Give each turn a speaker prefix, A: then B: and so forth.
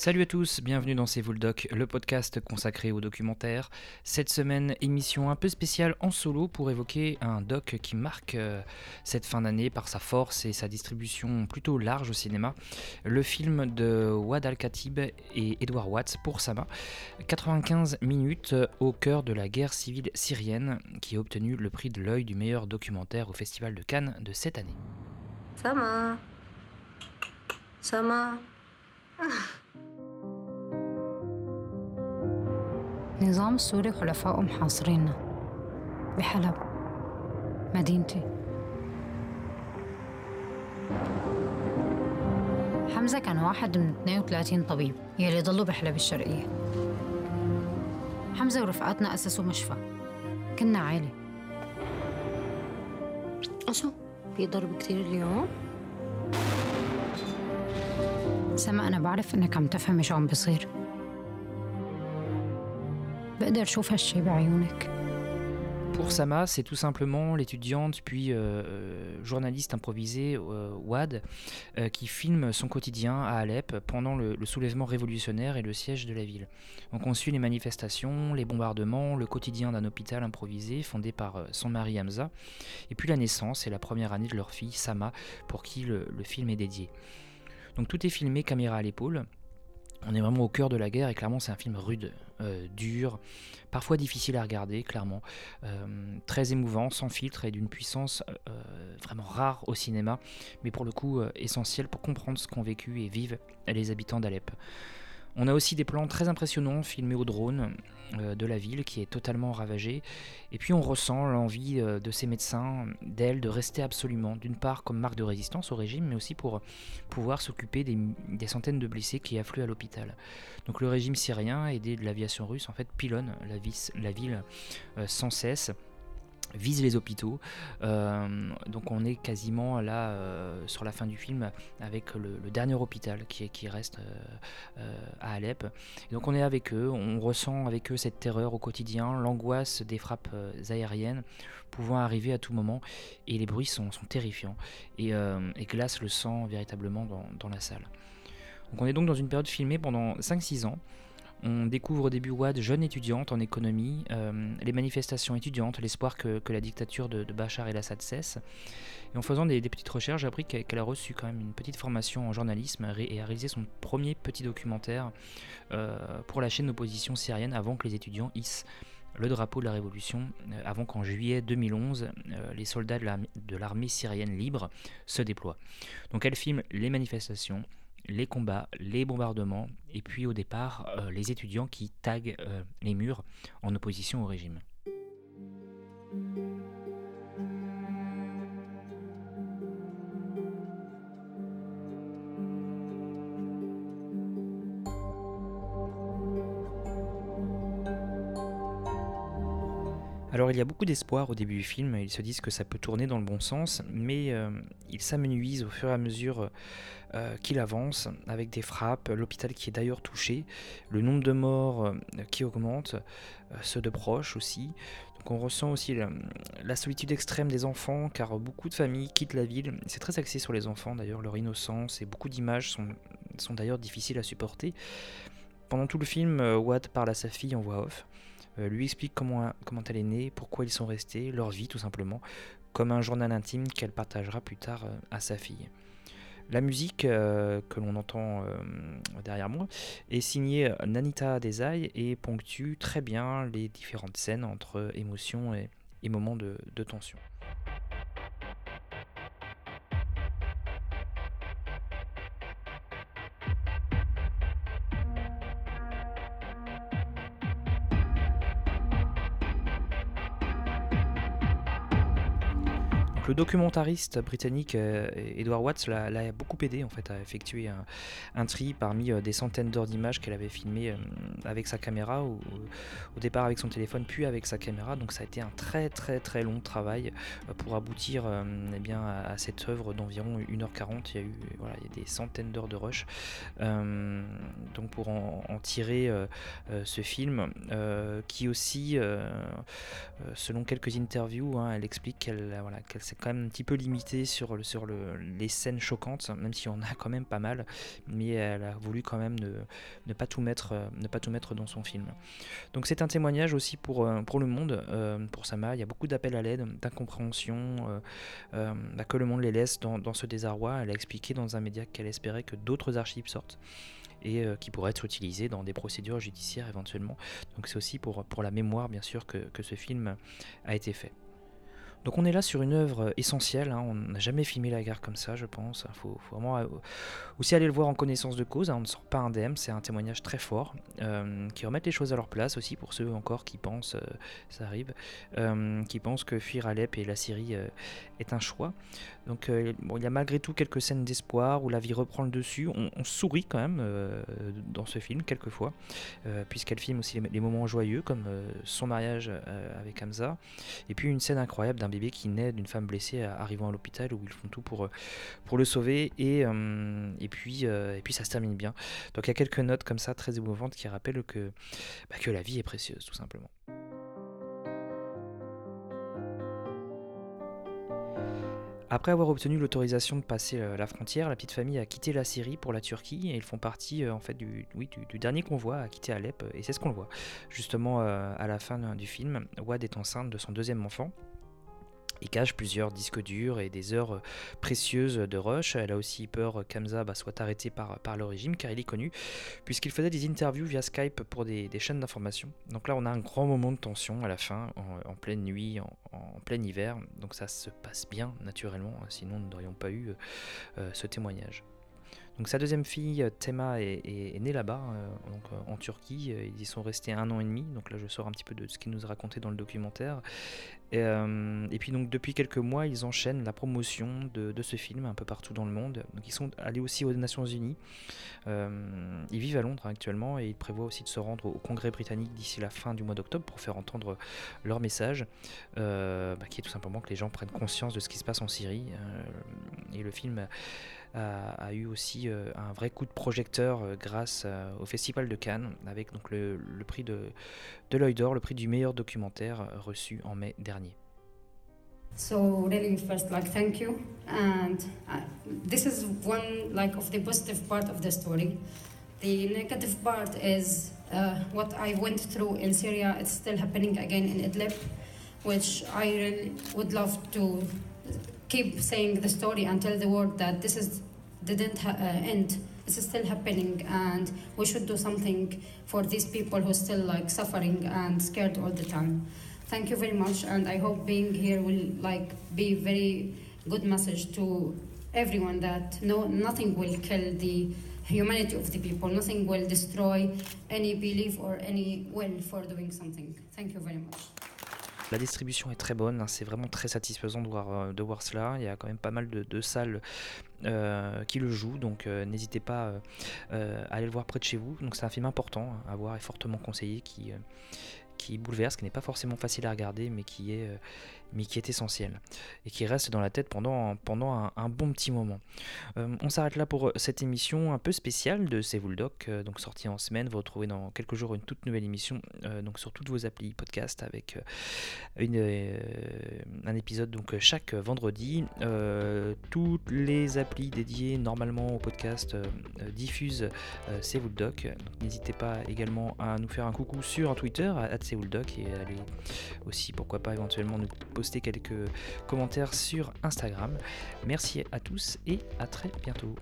A: Salut à tous, bienvenue dans C'est vous le le podcast consacré au documentaire. Cette semaine, émission un peu spéciale en solo pour évoquer un doc qui marque euh, cette fin d'année par sa force et sa distribution plutôt large au cinéma. Le film de Wad Al-Khatib et Edward Watts pour Sama. 95 minutes au cœur de la guerre civile syrienne qui a obtenu le prix de l'œil du meilleur documentaire au Festival de Cannes de cette année.
B: Sama. Sama.
C: النظام السوري وحلفائه محاصريننا بحلب. مدينتي. حمزة كان واحد من 32 طبيب يلي ضلوا بحلب الشرقية. حمزة ورفقاتنا أسسوا مشفى. كنا عائلة
B: أشو؟ في ضرب كتير اليوم؟
C: سما أنا بعرف إنك عم تفهمي شو عم بيصير.
A: Pour Sama, c'est tout simplement l'étudiante puis euh, euh, journaliste improvisée euh, Wad qui filme son quotidien à Alep pendant le, soulèvement révolutionnaire et le siège de la ville. Donc on suit les manifestations, les bombardements, le quotidien d'un hôpital improvisé fondé par son mari Hamza, et puis la naissance et la première année de leur fille Sama pour qui le film est dédié. Donc tout est filmé caméra à l'épaule. On est vraiment au cœur de la guerre et clairement c'est un film rude, euh, dur, parfois difficile à regarder, clairement, euh, très émouvant, sans filtre et d'une puissance euh, vraiment rare au cinéma, mais pour le coup euh, essentiel pour comprendre ce qu'ont vécu et vivent les habitants d'Alep. On a aussi des plans très impressionnants filmés au drone euh, de la ville qui est totalement ravagée. Et puis on ressent l'envie euh, de ces médecins, d'elles, de rester absolument, d'une part comme marque de résistance au régime, mais aussi pour pouvoir s'occuper des, centaines de blessés qui affluent à l'hôpital. Donc le régime syrien, aidé de l'aviation russe, en fait pilonne la ville euh, sans cesse vise les hôpitaux. Euh, donc on est quasiment là euh, sur la fin du film avec le, dernier hôpital qui, qui reste euh, à Alep. Donc on est avec eux, on ressent avec eux cette terreur au quotidien, l'angoisse des frappes aériennes pouvant arriver à tout moment et les bruits sont, sont terrifiants et, et glacent le sang véritablement dans, dans la salle. Donc on est donc dans une période filmée pendant 5-6 ans. On découvre au début Wad, jeune étudiante en économie, euh, les manifestations étudiantes, l'espoir que, la dictature de, Bachar el-Assad cesse. Et en faisant des, petites recherches, j'ai appris qu'elle a reçu quand même une petite formation en journalisme et a réalisé son premier petit documentaire euh, pour la chaîne d'opposition syrienne avant que les étudiants hissent le drapeau de la révolution, euh, avant qu'en juillet 2011, euh, les soldats de l'armée syrienne libre se déploient. Donc elle filme les manifestations, les combats, les bombardements, et puis au départ, euh, les étudiants qui taguent euh, les murs en opposition au régime. Alors il y a beaucoup d'espoir au début du film, ils se disent que ça peut tourner dans le bon sens, mais euh, ils s'amenuisent au fur et à mesure euh, qu'il avance, avec des frappes, l'hôpital qui est d'ailleurs touché, le nombre de morts euh, qui augmente, ceux de proches aussi. Donc on ressent aussi la, solitude extrême des enfants, car beaucoup de familles quittent la ville. C'est très axé sur les enfants d'ailleurs, leur innocence, et beaucoup d'images sont d'ailleurs difficiles à supporter. Pendant tout le film, euh, Watt parle à sa fille en voix off, euh, lui explique comment, elle est née, pourquoi ils sont restés, leur vie tout simplement, comme un journal intime qu'elle partagera plus tard euh, à sa fille. La musique que l'on entend derrière moi est signée Nanita Desai et ponctue très bien les différentes scènes entre émotion et, moments de tension. Le documentariste britannique euh, Edward Watts l'a beaucoup aidé en fait à effectuer un, tri parmi euh, des centaines d'heures d'images qu'elle avait filmées euh, avec sa caméra ou au départ avec son téléphone puis avec sa caméra. Donc ça a été un très très très long travail pour aboutir eh bien à, cette œuvre d'environ 1h40 il y a eu voilà des centaines d'heures de rush. Donc pour en, tirer ce film qui aussi selon quelques interviews, hein, elle explique qu'elle voilà, qu'elle s'est quand même un petit peu limitée sur, le, sur le, les scènes choquantes, même si on a quand même pas mal, mais elle a voulu quand même ne, ne pas, tout mettre, dans son film. Donc c'est un témoignage aussi pour, pour le monde, pour Sama, il y a beaucoup d'appels à l'aide, d'incompréhension, bah, que le monde les laisse dans, ce désarroi. Elle a expliqué dans un média qu'elle espérait que d'autres archives sortent et euh, qui pourraient être utilisées dans des procédures judiciaires éventuellement. Donc c'est aussi pour, la mémoire bien sûr que ce film a été fait. Donc on est là sur une œuvre essentielle, hein. on n'a jamais filmé la guerre comme ça je pense, il faut, vraiment euh, aussi aller le voir en connaissance de cause, hein. on ne sort pas indemne, c'est un témoignage très fort, euh, qui remet les choses à leur place aussi pour ceux encore qui pensent, euh, ça arrive, qui pensent que fuir Alep et la Syrie est un choix. Donc bon, il y a malgré tout quelques scènes d'espoir où la vie reprend le dessus, on, sourit quand même dans ce film quelquefois, puisqu'elle filme aussi les, moments joyeux comme son mariage avec Hamza, et puis une scène incroyable d'un bébé qui naît d'une femme blessée arrivant à l'hôpital où ils font tout pour, euh, le sauver et, euh, et, puis, euh, ça se termine bien. Donc il y a quelques notes comme ça très émouvantes qui rappellent que, bah, la vie est précieuse tout simplement. Après avoir obtenu l'autorisation de passer la frontière, la petite famille a quitté la Syrie pour la Turquie et ils font partie du, dernier convoi à quitter Alep et c'est ce qu'on voit. Justement à la fin du film, Wad est enceinte de son deuxième enfant il cache plusieurs disques durs et des heures euh, précieuses de rush. Elle a aussi peur qu'Hamza bah, soit arrêté par, par le régime car il est connu puisqu'il faisait des interviews via Skype pour des, chaînes d'information. Donc là on a un grand moment de tension à la fin, en, pleine nuit, en, plein hiver. Donc ça se passe bien naturellement, sinon nous n'aurions pas eu euh, ce témoignage. Donc sa deuxième fille, Tema, est, née là-bas, euh, donc en Turquie. Ils y sont restés un an et demi. Donc là, je sors un petit peu de ce qu'il nous a raconté dans le documentaire. Euh, et, puis donc depuis quelques mois, ils enchaînent la promotion de, ce film un peu partout dans le monde. Donc ils sont allés aussi aux Nations Unies. Euh, ils vivent à Londres actuellement et ils prévoient aussi de se rendre au Congrès britannique d'ici la fin du mois d'octobre pour faire entendre leur message, euh, bah, qui est tout simplement que les gens prennent conscience de ce qui se passe en Syrie. et le film a, eu aussi un vrai coup de projecteur grâce au Festival de Cannes avec donc le, prix de, de l'œil d'or, le prix du meilleur documentaire reçu en mai dernier.
D: So really, first, like, thank you. And uh, this is one, like, of the positive part of the story. The negative part is uh, what I went through in Syria. It's still happening again in Idlib, which I really would love to keep saying the story and tell the world that this is didn't uh, end. This is still happening, and we should do something for these people who are still like suffering and scared all the time thank you very much and i hope being here will like be very good message to everyone that no nothing will kill the humanity of the people nothing will destroy any belief or any will for doing something thank you very much
A: La distribution est très bonne, hein, c'est vraiment très satisfaisant de voir, euh, de voir cela. Il y a quand même pas mal de, de salles euh, qui le jouent, donc euh, n'hésitez pas euh, à aller le voir près de chez vous. Donc c'est un film important à voir et fortement conseillé qui, qui bouleverse, qui n'est pas forcément facile à regarder, mais qui est, euh, mais qui est essentiel et qui reste dans la tête pendant, pendant un, bon petit moment. Euh, on s'arrête là pour euh, cette émission un peu spéciale de C'est vous le doc, donc sortie en semaine. Vous retrouvez dans quelques jours une toute nouvelle émission donc sur toutes vos applis podcast avec un épisode donc chaque vendredi. toutes les applis dédiées normalement au podcast diffusent C'est vous le doc. N'hésitez pas également à nous faire un coucou sur Twitter, à Doc et aller aussi pourquoi pas éventuellement nous poster quelques commentaires sur Instagram. Merci à tous et à très bientôt.